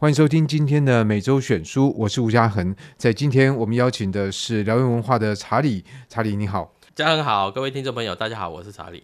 欢迎收听今天的每周选书，我是吴家恒。在今天我们邀请的是辽源文化的查理，查理你好，家恒好，各位听众朋友大家好，我是查理。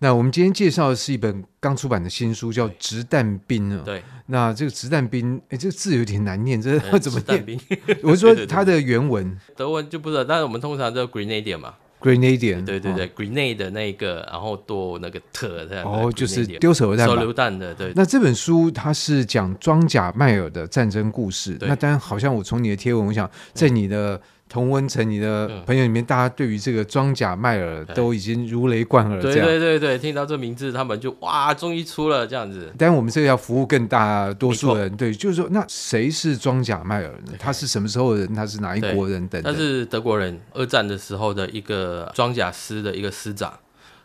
那我们今天介绍的是一本刚出版的新书，叫《直弹兵》啊。对，那这个直弹兵，哎，这个字有点难念，这怎么念？兵我是说 它的原文，德文就不知道，但是我们通常叫 Grenadier 嘛。Grenadier，对对对，Grenade 的那个，然后多那个特这样。哦，就是丢手榴弹。手榴弹的，对。那这本书它是讲装甲迈尔的战争故事。那当然，好像我从你的贴文，我想在你的。同温层，你的朋友里面，大家对于这个装甲迈尔都已经如雷贯耳。对对对对，听到这名字，他们就哇，终于出了这样子。但我们这个要服务更大多数人，对，就是说，那谁是装甲迈尔呢？他是什么时候的人？他是哪一国人？等等。他是德国人，二战的时候的一个装甲师的一个师长。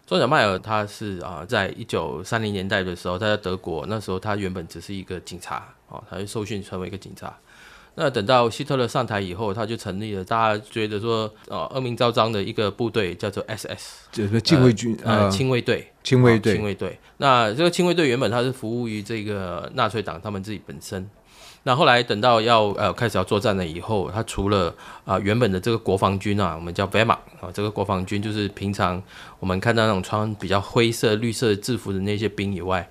装甲迈尔他是啊，在一九三零年代的时候，他在德国，那时候他原本只是一个警察哦，他就受训成为一个警察。那等到希特勒上台以后，他就成立了大家觉得说，呃，恶名昭彰的一个部队，叫做 SS，就是禁卫军，呃，亲卫队，亲卫队，亲卫队。那这个亲卫队原本他是服务于这个纳粹党他们自己本身。那后来等到要呃开始要作战了以后，他除了啊、呃、原本的这个国防军啊，我们叫 Wehrmacht 啊，这个国防军就是平常我们看到那种穿比较灰色、绿色制服的那些兵以外。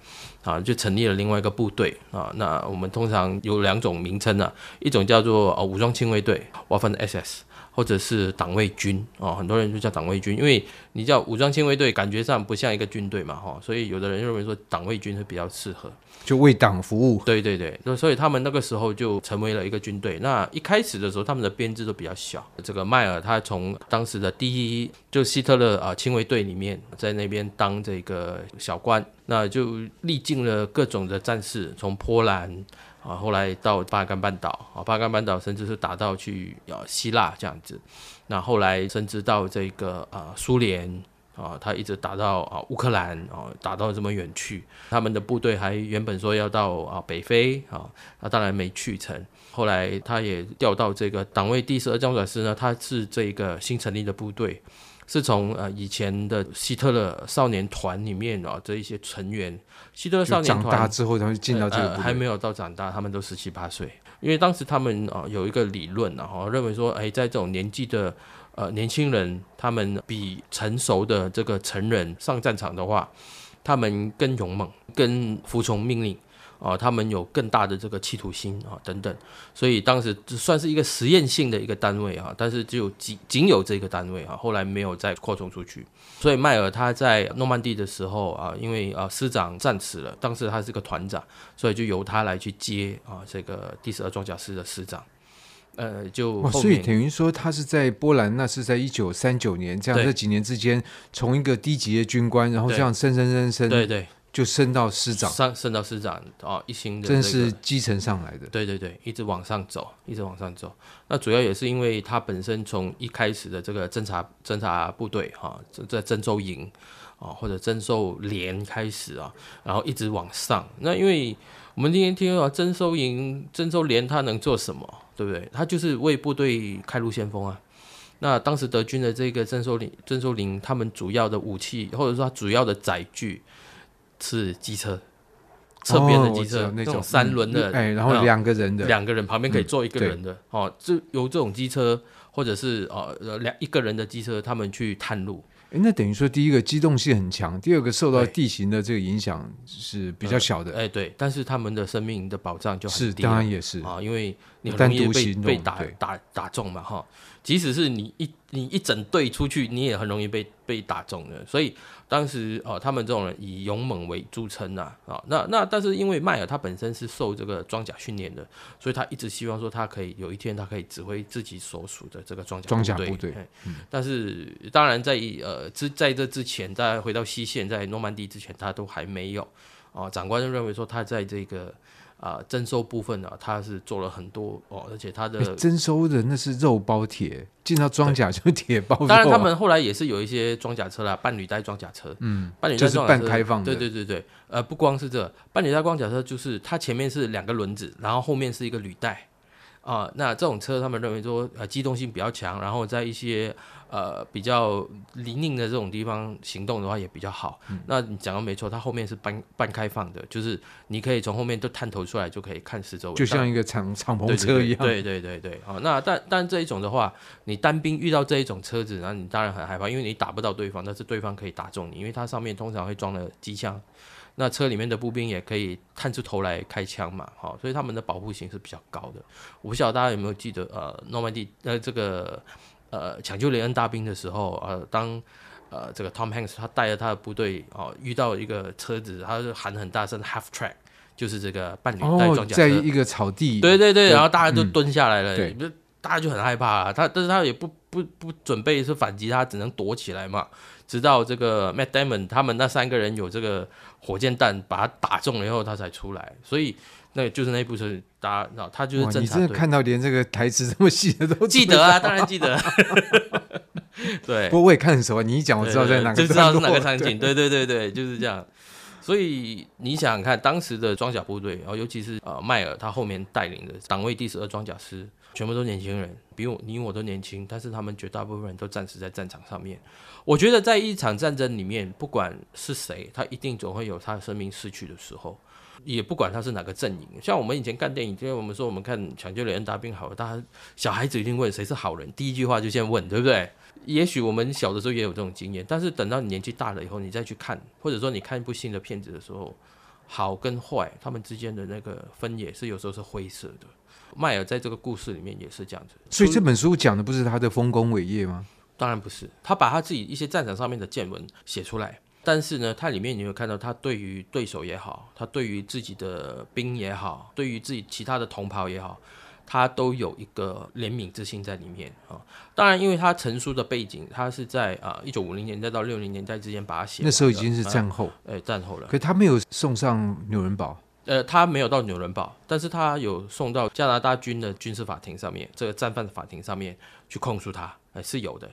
啊，就成立了另外一个部队啊。那我们通常有两种名称啊，一种叫做呃武装亲卫队 Waffen-SS） 或者是党卫军哦。很多人就叫党卫军，因为你叫武装亲卫队，感觉上不像一个军队嘛，哈。所以有的人认为说党卫军会比较适合，就为党服务。对对对，那所以他们那个时候就成为了一个军队。那一开始的时候，他们的编制都比较小。这个迈尔他从当时的第一就希特勒啊亲卫队里面，在那边当这个小官。那就历经了各种的战事，从波兰啊，后来到巴干半岛啊，巴干半岛甚至是打到去啊希腊这样子，那后来甚至到这个啊苏联啊，他一直打到啊乌克兰啊，打到这么远去，他们的部队还原本说要到啊北非啊，那当然没去成，后来他也调到这个党卫第十二装甲师呢，他是这个新成立的部队。是从呃以前的希特勒少年团里面啊这一些成员，希特勒少年团长大之后，他们进到这个、呃、还没有到长大，他们都十七八岁。因为当时他们啊有一个理论啊，认为说，哎，在这种年纪的呃年轻人，他们比成熟的这个成人上战场的话，他们更勇猛，更服从命令。啊，他们有更大的这个企图心啊，等等，所以当时只算是一个实验性的一个单位啊，但是只有仅仅有这个单位啊，后来没有再扩充出去。所以迈尔他在诺曼底的时候啊，因为啊师长战死了，当时他是个团长，所以就由他来去接啊这个第十二装甲师的师长。呃，就所以等于说他是在波兰，那是在一九三九年这样这几年之间，从一个低级的军官，然后这样升升升升，对对。就升到师长，升升到师长啊，一星的、是基层上来的。对对对，一直往上走，一直往上走。那主要也是因为他本身从一开始的这个侦察侦察部队哈，在征收营啊或者征收连开始啊，然后一直往上。那因为我们今天听说征收营、征收连，他能做什么？对不对？他就是为部队开路先锋啊。那当时德军的这个征收连、征收营，他们主要的武器或者说他主要的载具。是机车，侧边的机车，哦、那种三轮的，哎，然后两个人的，两个人旁边可以坐一个人的，嗯、哦，就由这种机车或者是哦两一个人的机车，他们去探路。哎，那等于说，第一个机动性很强，第二个受到地形的这个影响是比较小的。哎、呃，对，但是他们的生命的保障就很低，是当然也是。啊，因为你很容易被被打打打中嘛，哈。即使是你一你一整队出去，你也很容易被被打中的。所以当时哦，他们这种人以勇猛为著称呐，啊，那那但是因为迈尔他本身是受这个装甲训练的，所以他一直希望说他可以有一天他可以指挥自己所属的这个装甲装甲部队。但是当然在呃之在这之前，在回到西线，在诺曼底之前，他都还没有啊。长官就认为说他在这个。啊，征收部分呢、啊，他是做了很多哦，而且它的征收的那是肉包铁，进到装甲就铁包、啊。当然，他们后来也是有一些装甲车啦，半履带装甲车，嗯，半履带装甲车、就是、半开放的。对对对对，呃，不光是这个、半履带装甲车，就是它前面是两个轮子，然后后面是一个履带。啊，那这种车他们认为说呃机动性比较强，然后在一些呃比较泥泞的这种地方行动的话也比较好。嗯、那你讲的没错，它后面是半半开放的，就是你可以从后面都探头出来就可以看四周围，就像一个敞敞篷车一样。对对对对，好，那但但这一种的话，你单兵遇到这一种车子，然后你当然很害怕，因为你打不到对方，但是对方可以打中你，因为它上面通常会装了机枪。那车里面的步兵也可以探出头来开枪嘛，好，所以他们的保护性是比较高的。我不晓得大家有没有记得，呃，诺曼底呃这个呃抢救雷恩大兵的时候，呃，当呃这个 Tom Hanks 他带着他的部队哦遇到一个车子，他就喊很大声 Half Track，就是这个伴侣带装甲车，在一个草地，对对对，然后大家都蹲下来了，对，大家就很害怕啊，他但是他也不不不准备是反击，他只能躲起来嘛。直到这个 Matt Damon 他们那三个人有这个火箭弹把他打中了以后，他才出来。所以那就是那一部车，大家知道他就是侦察队。你真的看到连这个台词这么细的都记得啊？当然记得。对，不过我也看很熟啊。你一讲，我知道在哪个，就知道是哪个场景。对对对对，就是这样。所以你想想看，当时的装甲部队，然后尤其是呃迈尔他后面带领的党卫第十二装甲师。全部都年轻人，比我你我都年轻，但是他们绝大部分人都战死在战场上面。我觉得在一场战争里面，不管是谁，他一定总会有他的生命逝去的时候，也不管他是哪个阵营。像我们以前看电影，因为我们说我们看《抢救雷恩大兵》好了，大家小孩子一定问谁是好人，第一句话就先问，对不对？也许我们小的时候也有这种经验，但是等到你年纪大了以后，你再去看，或者说你看一部新的片子的时候，好跟坏他们之间的那个分野是有时候是灰色的。迈尔在这个故事里面也是这样子，所以这本书讲的不是他的丰功伟业吗？当然不是，他把他自己一些战场上面的见闻写出来，但是呢，它里面你会看到他对于对手也好，他对于自己的兵也好，对于自己其他的同袍也好，他都有一个怜悯之心在里面啊。当然，因为他成书的背景，他是在啊一九五零年代到六零年代之间把它写，那时候已经是战后，哎、啊，战后了。可他没有送上纽伦堡。呃，他没有到纽伦堡，但是他有送到加拿大军的军事法庭上面，这个战犯法庭上面去控诉他，呃，是有的。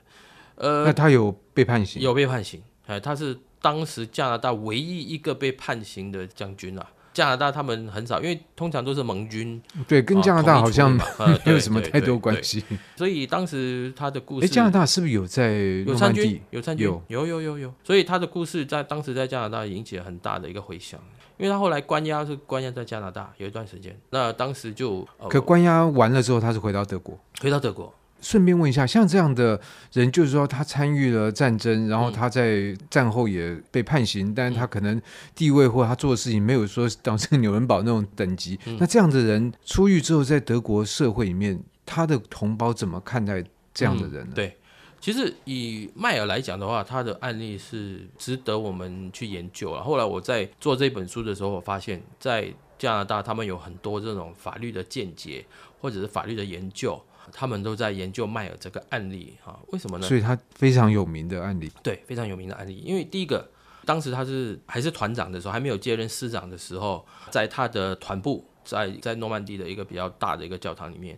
呃，那他有被判刑？有被判刑，哎，他是当时加拿大唯一一个被判刑的将军啊。加拿大他们很少，因为通常都是盟军，对，跟加拿大好像 没有什么太多关系。所以当时他的故事，哎，加拿大是不是有在有参军？有参军？有有有有有。所以他的故事在当时在加拿大引起了很大的一个回响，因为他后来关押是关押在加拿大有一段时间，那当时就可关押完了之后，他是回到德国，回到德国。顺便问一下，像这样的人，就是说他参与了战争，然后他在战后也被判刑，嗯、但是他可能地位或他做的事情没有说当成纽伦堡那种等级。嗯、那这样的人出狱之后，在德国社会里面，他的同胞怎么看待这样的人呢？嗯、对，其实以迈尔来讲的话，他的案例是值得我们去研究啊。后来我在做这本书的时候，我发现，在加拿大他们有很多这种法律的见解，或者是法律的研究。他们都在研究迈尔这个案例啊，为什么呢？所以他非常有名的案例，对，非常有名的案例。因为第一个，当时他是还是团长的时候，还没有接任师长的时候，在他的团部，在在诺曼底的一个比较大的一个教堂里面，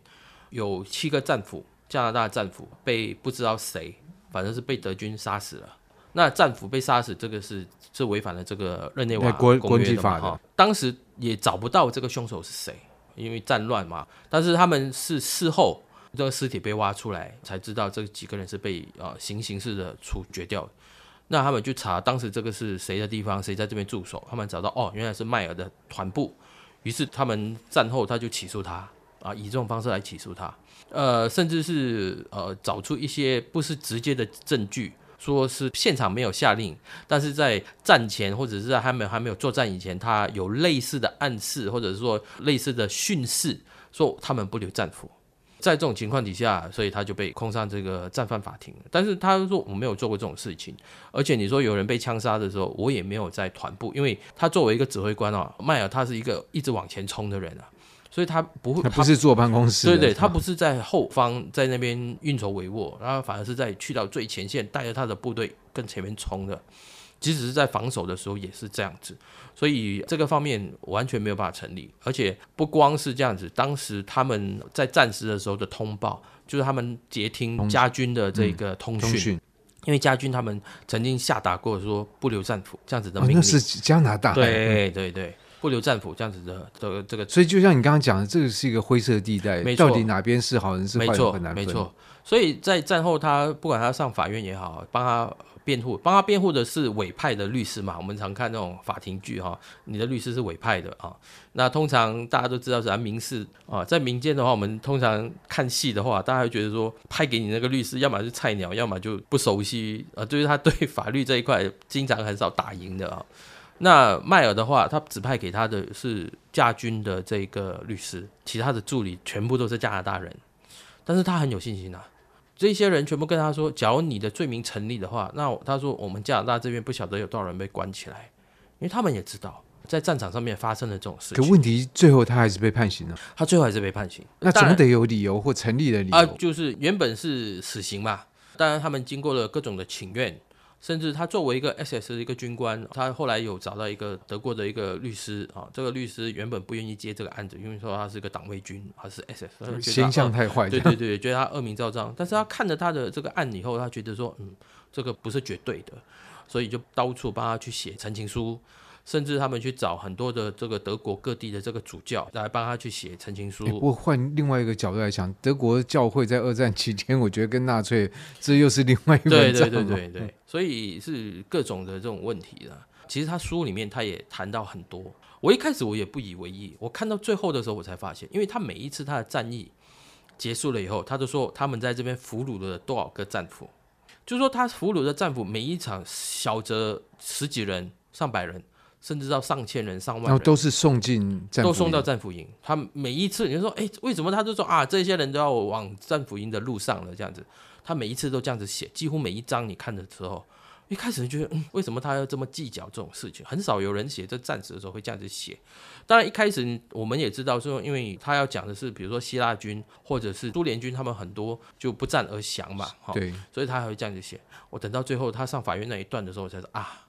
有七个战俘，加拿大战俘被不知道谁，反正是被德军杀死了。那战俘被杀死，这个是是违反了这个日内瓦公约的国际法的。当时也找不到这个凶手是谁，因为战乱嘛。但是他们是事后。这个尸体被挖出来，才知道这几个人是被、呃、行刑式的处决掉。那他们去查当时这个是谁的地方，谁在这边驻守？他们找到哦，原来是迈尔的团部。于是他们战后他就起诉他啊，以这种方式来起诉他。呃，甚至是呃找出一些不是直接的证据，说是现场没有下令，但是在战前或者是在还没还没有作战以前，他有类似的暗示，或者是说类似的训示，说他们不留战俘。在这种情况底下，所以他就被控上这个战犯法庭。但是他说我没有做过这种事情，而且你说有人被枪杀的时候，我也没有在团部，因为他作为一个指挥官啊，迈尔他是一个一直往前冲的人啊，所以他不会，他不是坐办公室，对对，他不是在后方在那边运筹帷幄，然后反而是在去到最前线，带着他的部队跟前面冲的。即使是在防守的时候也是这样子，所以这个方面完全没有办法成立。而且不光是这样子，当时他们在战时的时候的通报，就是他们接听家军的这个通讯，嗯、因为家军他们曾经下达过说不留战俘这样子的命令。哦、那是加拿大。对对对，不留战俘这样子的的这个。所以就像你刚刚讲的，这个是一个灰色地带，到底哪边是好人是坏人很难分。没错，所以在战后，他不管他上法院也好，帮他。辩护帮他辩护的是委派的律师嘛？我们常看那种法庭剧哈，你的律师是委派的啊。那通常大家都知道是民事啊，在民间的话，我们通常看戏的话，大家会觉得说派给你那个律师，要么是菜鸟，要么就不熟悉啊，就是他对法律这一块经常很少打赢的啊。那迈尔的话，他指派给他的是驾军的这个律师，其他的助理全部都是加拿大人，但是他很有信心啊。这些人全部跟他说：“假如你的罪名成立的话，那他说我们加拿大这边不晓得有多少人被关起来，因为他们也知道在战场上面发生了这种事情。可问题最后他还是被判刑了。他最后还是被判刑，那总得有理由或成立的理由啊，就是原本是死刑嘛。当然他们经过了各种的请愿。”甚至他作为一个 SS 的一个军官，他后来有找到一个德国的一个律师啊，这个律师原本不愿意接这个案子，因为说他是一个党卫军，他是 SS，形象太坏，对对对，觉得他恶名昭彰。但是他看了他的这个案以后，他觉得说，嗯，这个不是绝对的，所以就到处帮他去写陈情书。甚至他们去找很多的这个德国各地的这个主教来帮他去写陈情书。不过换另外一个角度来讲，德国教会在二战期间，我觉得跟纳粹这又是另外一个对对对对对，所以是各种的这种问题了。其实他书里面他也谈到很多。我一开始我也不以为意，我看到最后的时候我才发现，因为他每一次他的战役结束了以后，他都说他们在这边俘虏了多少个战俘，就是说他俘虏的战俘每一场小则十几人、上百人。甚至到上千人、上万人，然后都是送进，都送到战俘营。他每一次，你就说，哎，为什么他就说啊，这些人都要往战俘营的路上了？这样子，他每一次都这样子写，几乎每一章你看的时候，一开始觉得，嗯，为什么他要这么计较这种事情？很少有人写这战史的时候会这样子写。当然，一开始我们也知道说，因为他要讲的是，比如说希腊军或者是苏联军，他们很多就不战而降嘛，对，所以他还会这样子写。我等到最后他上法院那一段的时候，我才说啊。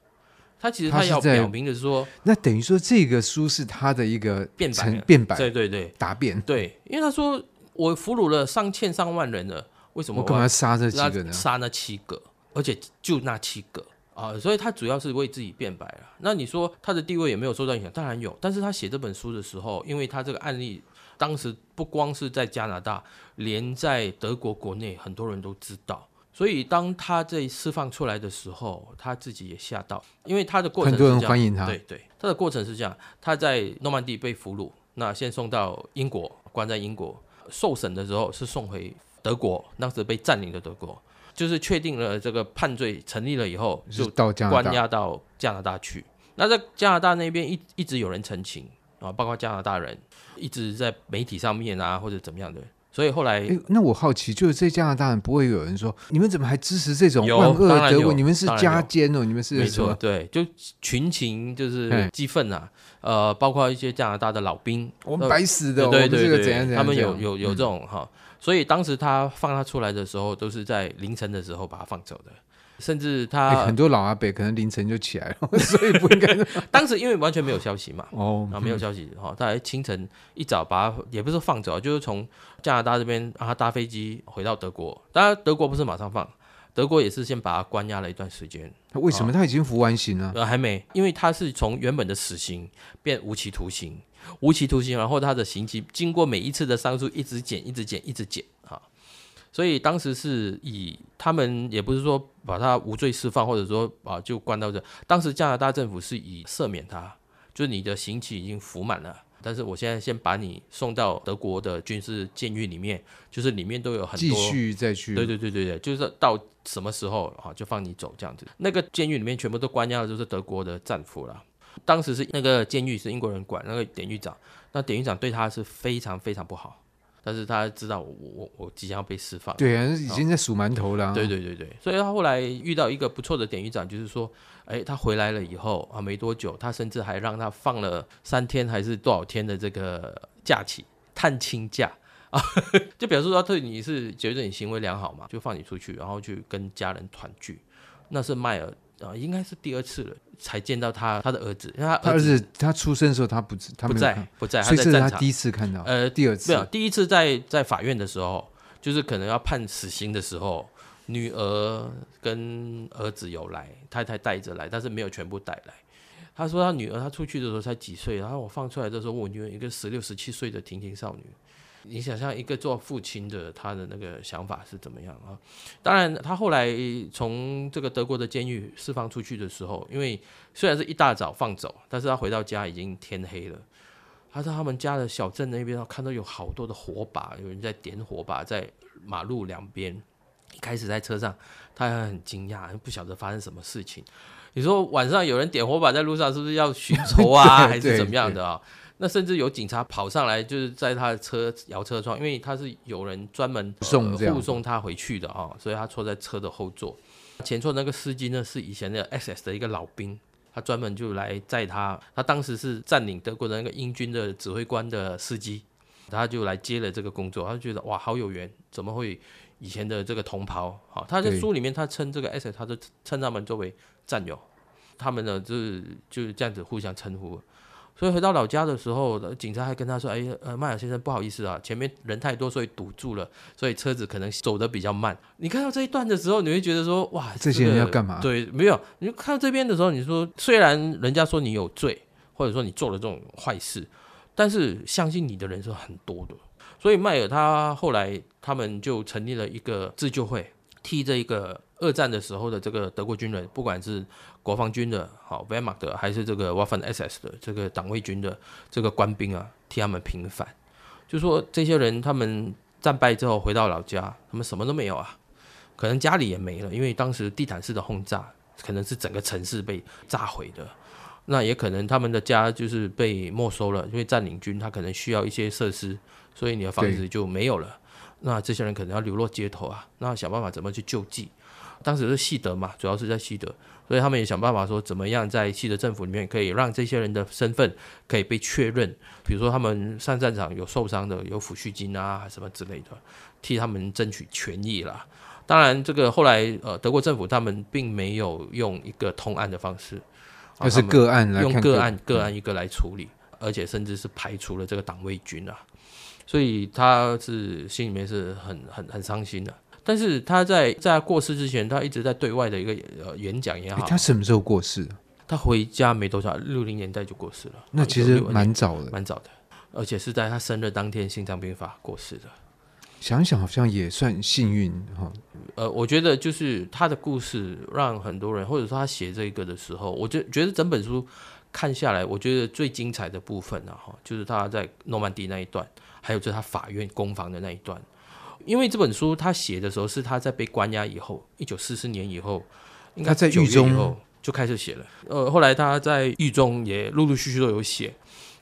他其实他要表明的是说，那等于说这个书是他的一个辩白，辩白，对对对，答辩，对，因为他说我俘虏了上千上万人了，为什么我干嘛要杀这几个呢？杀那七个，而且就那七个啊，所以他主要是为自己辩白了。那你说他的地位有没有受到影响？当然有，但是他写这本书的时候，因为他这个案例当时不光是在加拿大，连在德国国内很多人都知道。所以当他在释放出来的时候，他自己也吓到，因为他的过程是这样，很多人欢迎他。对对，他的过程是这样：他在诺曼底被俘虏，那先送到英国，关在英国。受审的时候是送回德国，当时被占领的德国，就是确定了这个判罪成立了以后，就关押到加拿大去。那在加拿大那边一一直有人陈情啊，包括加拿大人一直在媒体上面啊，或者怎么样的。所以后来，欸、那我好奇，就是在加拿大人不会有人说，你们怎么还支持这种万恶的德国？你们是加奸哦，你们是没错，对，就群情就是激愤啊，呃，包括一些加拿大的老兵，我们白死的，对对对，怎样怎样，他们有有有这种哈、嗯，所以当时他放他出来的时候，都是在凌晨的时候把他放走的。甚至他、欸、很多老阿伯可能凌晨就起来了，所以不应该。当时因为完全没有消息嘛，哦，啊，没有消息哈，他还清晨一早把他也不是放走，就是从加拿大这边让他搭飞机回到德国。当然德国不是马上放，德国也是先把他关押了一段时间。他为什么他已经服完刑了？呃，还没，因为他是从原本的死刑变无期徒刑，无期徒刑，然后他的刑期经过每一次的上诉一直减，一直减，一直减啊。所以当时是以他们也不是说把他无罪释放，或者说啊就关到这。当时加拿大政府是以赦免他，就是你的刑期已经服满了，但是我现在先把你送到德国的军事监狱里面，就是里面都有很多继续再去。对对对对对，就是到什么时候啊就放你走这样子。那个监狱里面全部都关押的就是德国的战俘了。当时是那个监狱是英国人管，那个典狱长，那典狱长对他是非常非常不好。但是他知道我我我即将要被释放，对啊，已经在数馒头了、啊。对对对对，所以他后来遇到一个不错的典狱长，就是说，哎，他回来了以后啊，没多久，他甚至还让他放了三天还是多少天的这个假期，探亲假啊，就表示说对你是觉得你行为良好嘛，就放你出去，然后去跟家人团聚。那是迈尔。啊，应该是第二次了，才见到他他的儿子，因为他儿子，儿子他出生的时候他不他不在不在，所以这是他第一次看到。呃，第二次没有，第一次在在法院的时候，就是可能要判死刑的时候，女儿跟儿子有来，太太带着来，但是没有全部带来。他说他女儿他出去的时候才几岁，然后我放出来的时候，我女儿一个十六、十七岁的婷婷少女。你想象一个做父亲的他的那个想法是怎么样啊？当然，他后来从这个德国的监狱释放出去的时候，因为虽然是一大早放走，但是他回到家已经天黑了。他在他们家的小镇那边，看到有好多的火把，有人在点火把在马路两边。一开始在车上，他还很惊讶，不晓得发生什么事情。你说晚上有人点火把在路上，是不是要寻仇啊，还是怎么样的啊？那甚至有警察跑上来，就是在他的车摇车窗，因为他是有人专门送护送他回去的啊，所以他坐在车的后座。前座那个司机呢，是以前的 SS 的一个老兵，他专门就来载他。他当时是占领德国的那个英军的指挥官的司机，他就来接了这个工作。他就觉得哇，好有缘，怎么会以前的这个同袍？好，他在书里面他称这个 SS，他就称他们作为战友，他们呢就是就是这样子互相称呼。所以回到老家的时候，警察还跟他说：“哎，呃，迈尔先生，不好意思啊，前面人太多，所以堵住了，所以车子可能走得比较慢。”你看到这一段的时候，你会觉得说：“哇，这些人要干嘛？”对，没有。你就看到这边的时候，你说虽然人家说你有罪，或者说你做了这种坏事，但是相信你的人是很多的。所以迈尔他后来他们就成立了一个自救会，替这一个。二战的时候的这个德国军人，不管是国防军的、好 Wehrmacht 的，还是这个 Waffen-SS 的这个党卫军的这个官兵啊，替他们平反。就说这些人他们战败之后回到老家，他们什么都没有啊，可能家里也没了，因为当时地毯式的轰炸，可能是整个城市被炸毁的。那也可能他们的家就是被没收了，因为占领军他可能需要一些设施，所以你的房子就没有了。那这些人可能要流落街头啊，那想办法怎么去救济。当时是西德嘛，主要是在西德，所以他们也想办法说，怎么样在西德政府里面可以让这些人的身份可以被确认。比如说他们上战场有受伤的，有抚恤金啊什么之类的，替他们争取权益啦。当然，这个后来呃，德国政府他们并没有用一个通案的方式，就是个案来用个案个案一个来处理，而且甚至是排除了这个党卫军啊，所以他是心里面是很很很伤心的。但是他在在过世之前，他一直在对外的一个呃演讲也好。他什么时候过世？他回家没多少，六零年代就过世了。那其实蛮早的，蛮早的，而且是在他生日当天心脏病发过世的。想想好像也算幸运哈。呃，我觉得就是他的故事让很多人，或者说他写这个的时候，我就觉得整本书看下来，我觉得最精彩的部分呢，哈，就是他在诺曼底那一段，还有就是他法院攻防的那一段。因为这本书他写的时候是他在被关押以后，一九四四年以后，应该在狱中以后就开始写了。呃，后来他在狱中也陆陆续续都有写，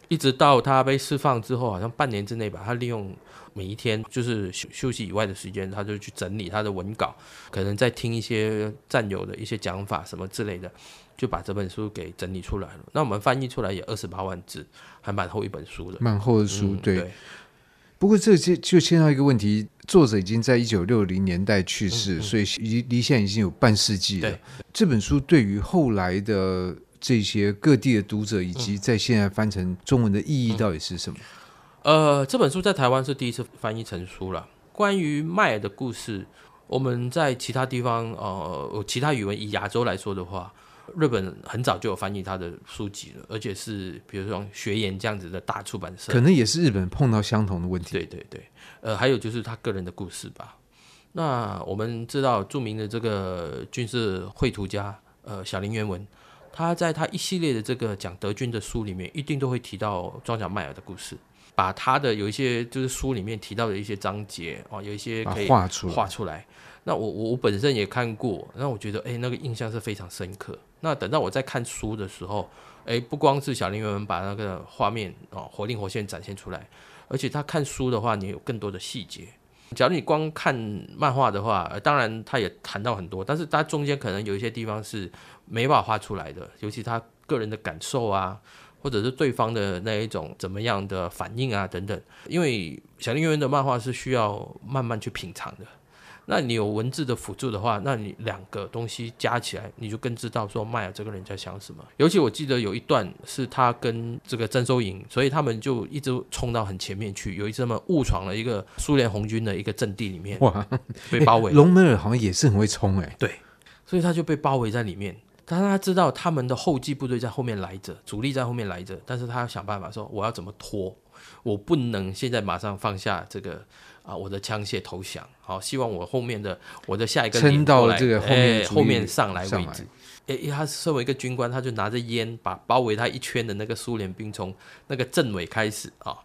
一直到他被释放之后，好像半年之内吧，他利用每一天就是休休息以外的时间，他就去整理他的文稿，可能在听一些战友的一些讲法什么之类的，就把这本书给整理出来了。那我们翻译出来也二十八万字，还蛮厚一本书的，蛮厚的书，嗯、对。对不过这就就牵到一个问题，作者已经在一九六零年代去世，嗯嗯、所以离离现在已经有半世纪了。这本书对于后来的这些各地的读者，以及在现在翻成中文的意义到底是什么？嗯、呃，这本书在台湾是第一次翻译成书了。关于麦尔的故事，我们在其他地方，呃，其他语文以亚洲来说的话。日本很早就有翻译他的书籍了，而且是比如说学研这样子的大出版社，可能也是日本碰到相同的问题。对对对，呃，还有就是他个人的故事吧。那我们知道著名的这个军事绘图家，呃，小林原文，他在他一系列的这个讲德军的书里面，一定都会提到装甲迈尔的故事，把他的有一些就是书里面提到的一些章节哦，有一些可以画出画出来。那我我我本身也看过，那我觉得哎，那个印象是非常深刻。那等到我在看书的时候，哎，不光是小林原文把那个画面哦活灵活现展现出来，而且他看书的话，你有更多的细节。假如你光看漫画的话，当然他也谈到很多，但是他中间可能有一些地方是没办法画出来的，尤其他个人的感受啊，或者是对方的那一种怎么样的反应啊等等。因为小林原文的漫画是需要慢慢去品尝的。那你有文字的辅助的话，那你两个东西加起来，你就更知道说迈尔这个人在想什么。尤其我记得有一段是他跟这个征收营，所以他们就一直冲到很前面去。有一次他们误闯了一个苏联红军的一个阵地里面，哇，被包围。隆美尔好像也是很会冲哎，对，所以他就被包围在里面。但是他知道他们的后继部队在后面来着，主力在后面来着，但是他要想办法说，我要怎么拖，我不能现在马上放下这个啊，我的枪械投降，好，希望我后面的我的下一个撑到了这个后面、哎、后面上来位置。哎，他身为一个军官，他就拿着烟把包围他一圈的那个苏联兵从那个政委开始啊。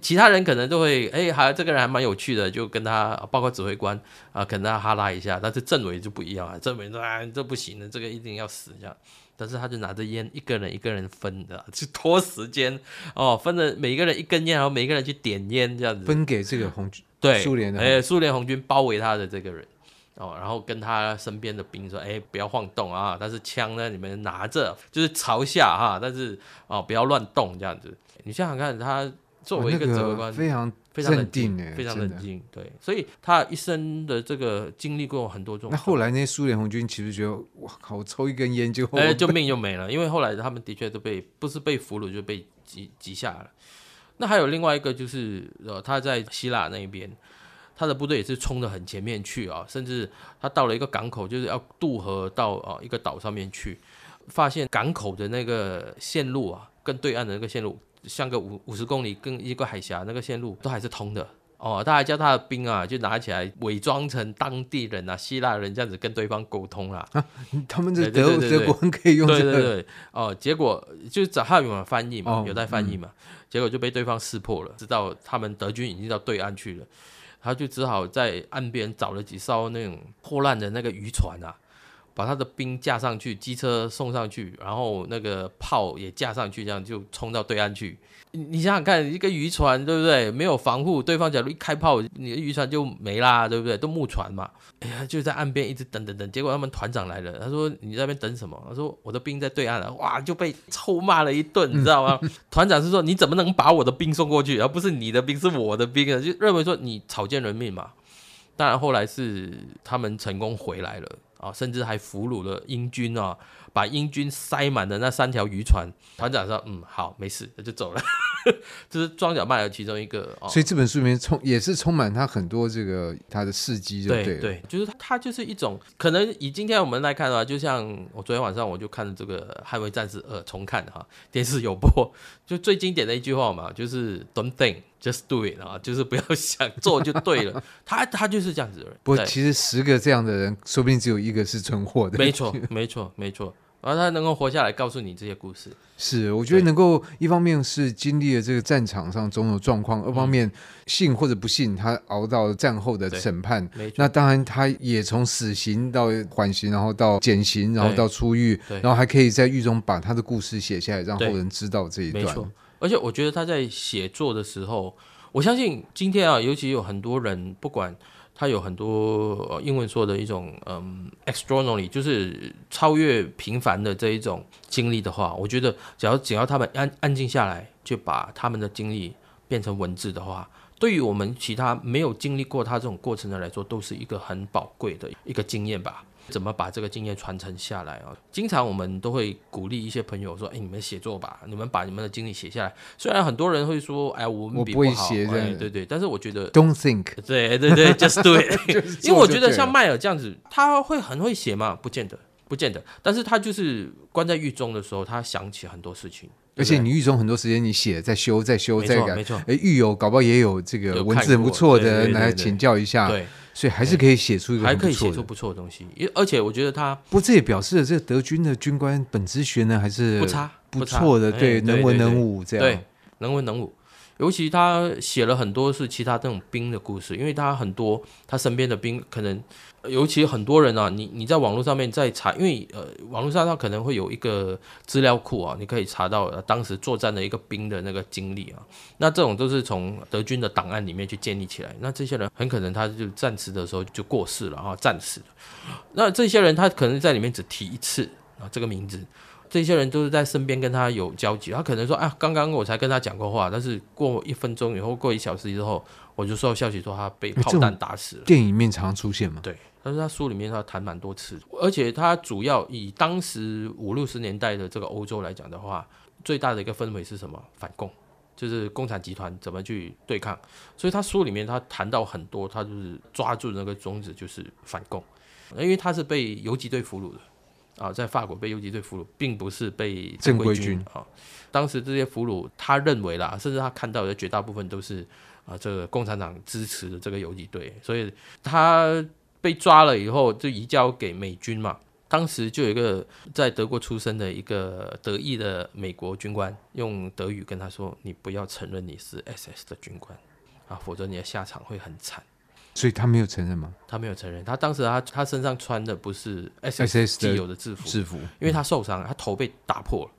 其他人可能都会哎，还这个人还蛮有趣的，就跟他包括指挥官啊，跟他哈拉一下。但是政委就不一样啊，政委说啊，这不行的，这个一定要死这样。但是他就拿着烟，一个人一个人分的，去拖时间哦，分了每一个人一根烟，然后每一个人去点烟这样子，分给这个红军对苏联的哎，苏联红军包围他的这个人哦，然后跟他身边的兵说，哎，不要晃动啊，但是枪呢你们拿着，就是朝下哈，但是哦不要乱动这样子。你想想看他。作为一个指挥官，非常非常冷静，非常冷静，对，所以他一生的这个经历过很多种。那后来那些苏联红军其实觉得，哇靠，我抽一根烟就，哎，就命就没了，因为后来他们的确都被不是被俘虏，就被击击下了。那还有另外一个就是，呃，他在希腊那边，他的部队也是冲得很前面去啊，甚至他到了一个港口，就是要渡河到啊一个岛上面去，发现港口的那个线路啊，跟对岸的那个线路。像个五五十公里，跟一个海峡那个线路都还是通的哦。他还叫他的兵啊，就拿起来伪装成当地人啊，希腊人这样子跟对方沟通啦。啊，他们这德德国人可以用这个？对对对哦，结果就是找他有没有翻译嘛，哦、有在翻译嘛、嗯，结果就被对方识破了，知道他们德军已经到对岸去了，他就只好在岸边找了几艘那种破烂的那个渔船啊。把他的兵架上去，机车送上去，然后那个炮也架上去，这样就冲到对岸去。你想想看，一个渔船，对不对？没有防护，对方假如一开炮，你的渔船就没啦，对不对？都木船嘛。哎呀，就在岸边一直等等等，结果他们团长来了，他说：“你在那边等什么？”他说：“我的兵在对岸了。”哇，就被臭骂了一顿，你知道吗？团长是说：“你怎么能把我的兵送过去，而不是你的兵是我的兵啊？”就认为说你草菅人命嘛。当然后来是他们成功回来了。啊，甚至还俘虏了英军啊，把英军塞满的那三条渔船。团长说：“嗯，好，没事，那就走了。” 这是装甲麦尔其中一个。所以这本书里面充也是充满他很多这个他的事迹，就对对，对，就是他就是一种可能以今天我们来看的话，就像我昨天晚上我就看了这个《捍卫战士二》重看哈，电视有播，就最经典的一句话嘛，就是 “Don't think”。Just do it 啊，就是不要想做就对了。他他就是这样子的人。不过其实十个这样的人，说不定只有一个是存活的。没错，没错，没错。然后他能够活下来，告诉你这些故事。是，我觉得能够一方面是经历了这个战场上种种状况，二方面信或者不信，他熬到战后的审判。那当然，他也从死刑到缓刑，然后到减刑，然后到出狱，然后还可以在狱中把他的故事写下来，让后人知道这一段。而且我觉得他在写作的时候，我相信今天啊，尤其有很多人，不管他有很多呃英文说的一种嗯，extraordinary，就是超越平凡的这一种经历的话，我觉得只要只要他们安安静下来，就把他们的经历变成文字的话，对于我们其他没有经历过他这种过程的来说，都是一个很宝贵的一个经验吧。怎么把这个经验传承下来啊？经常我们都会鼓励一些朋友说：“哎，你们写作吧，你们把你们的经历写下来。”虽然很多人会说：“哎，我们比不好。”我不会写，哎，对对。但是我觉得，Don't think，对对对，Just do it。因为我觉得像迈尔这样子，他会很会写嘛？不见得，不见得。但是他就是关在狱中的时候，他想起很多事情。而且你狱中很多时间，你写再修、再修、再改，没错。哎，狱友搞不好也有这个文字很不错的，来请教一下。对。所以还是可以写出一个，还可以写出不错的东西，而且我觉得他，不过这也表示了这德军的军官本质学呢还是不差，不错的，对，能文能武这样，对，能文能武。尤其他写了很多是其他这种兵的故事，因为他很多他身边的兵可能。尤其很多人啊，你你在网络上面在查，因为呃，网络上它可能会有一个资料库啊，你可以查到当时作战的一个兵的那个经历啊。那这种都是从德军的档案里面去建立起来。那这些人很可能他就战时的时候就过世了啊，战死了。那这些人他可能在里面只提一次啊这个名字，这些人都是在身边跟他有交集。他可能说啊，刚刚我才跟他讲过话，但是过一分钟以后，过一小时之后，我就收到消息说他被炮弹打死了。电影里面常常出现嘛？对。但是他书里面他谈蛮多次，而且他主要以当时五六十年代的这个欧洲来讲的话，最大的一个氛围是什么？反共，就是共产集团怎么去对抗。所以他书里面他谈到很多，他就是抓住那个宗旨，就是反共。因为他是被游击队俘虏的，啊，在法国被游击队俘虏，并不是被正规军啊。当时这些俘虏，他认为啦，甚至他看到的绝大部分都是啊，这个共产党支持的这个游击队，所以他被抓了以后就移交给美军嘛。当时就有一个在德国出生的一个德裔的美国军官，用德语跟他说：“你不要承认你是 SS 的军官啊，否则你的下场会很惨。”所以他没有承认吗？他没有承认。他当时他他身上穿的不是 SS 既有的制服，制服，因为他受伤了，他头被打破了。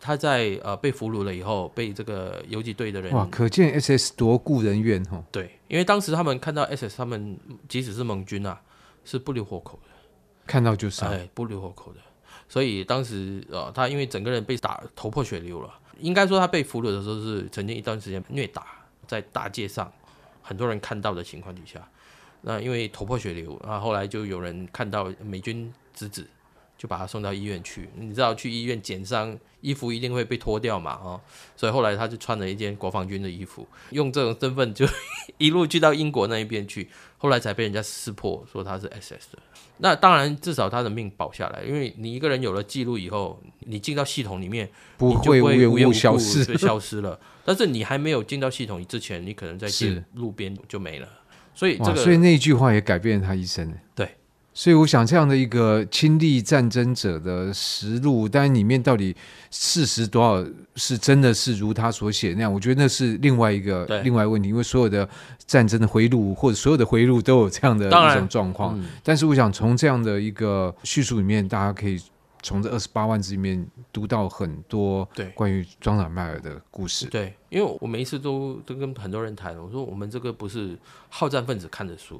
他在呃被俘虏了以后，被这个游击队的人哇，可见 SS 多顾人怨哦。对，因为当时他们看到 SS，他们即使是盟军啊，是不留活口的。看到就杀，哎，不留活口的。所以当时呃，他因为整个人被打头破血流了，应该说他被俘虏的时候是曾经一段时间虐打，在大街上很多人看到的情况底下，那因为头破血流，然后后来就有人看到美军直指，就把他送到医院去。你知道去医院检伤，衣服一定会被脱掉嘛，哦，所以后来他就穿了一件国防军的衣服，用这种身份就 一路去到英国那一边去，后来才被人家识破说他是 SS 的。那当然，至少他的命保下来，因为你一个人有了记录以后，你进到系统里面不会无缘无故消失，就消失了。但是你还没有进到系统之前，你可能在路边就没了。所以这个，所以那一句话也改变了他一生。对。所以我想，这样的一个亲历战争者的实录，但里面到底事实多少是真的是如他所写那样？我觉得那是另外一个另外一个问题，因为所有的战争的回路或者所有的回路都有这样的一种状况。嗯、但是我想从这样的一个叙述里面，大家可以从这二十八万字里面读到很多对关于庄长迈尔的故事。对，因为我每一次都都跟很多人谈，我说我们这个不是好战分子看的书。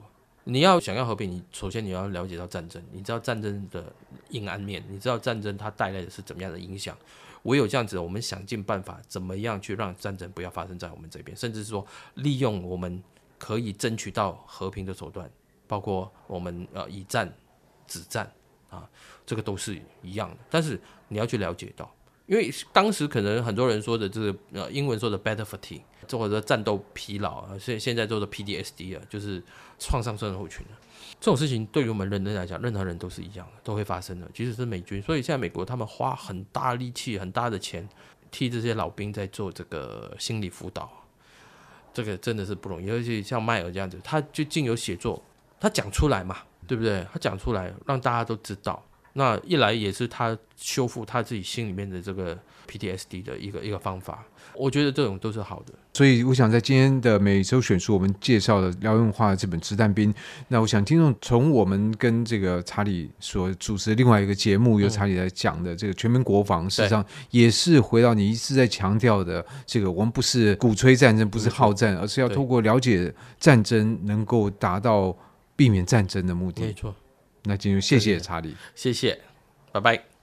你要想要和平，你首先你要了解到战争，你知道战争的阴暗面，你知道战争它带来的是怎么样的影响。唯有这样子，我们想尽办法，怎么样去让战争不要发生在我们这边，甚至是说利用我们可以争取到和平的手段，包括我们呃以战止战啊，这个都是一样的。但是你要去了解到，因为当时可能很多人说的这个呃英文说的 battle fatigue。或者战斗疲劳啊，现现在做的 PDSD 啊，就是创伤症候群啊，这种事情对于我们人类来讲，任何人都是一样的，都会发生的。即使是美军，所以现在美国他们花很大力气、很大的钱替这些老兵在做这个心理辅导，这个真的是不容易。尤其像迈尔这样子，他就经由写作，他讲出来嘛，对不对？他讲出来，让大家都知道。那一来也是他修复他自己心里面的这个 PTSD 的一个一个方法，我觉得这种都是好的。所以我想在今天的每周选书，我们介绍了廖永化的这本《子弹兵》。那我想听众从我们跟这个查理所主持的另外一个节目，由查理来讲的这个全民国防，实际上也是回到你一直在强调的这个：我们不是鼓吹战争，不是好战，而是要透过了解战争，能够达到避免战争的目的。没错。那今天谢谢查理，谢谢，拜拜。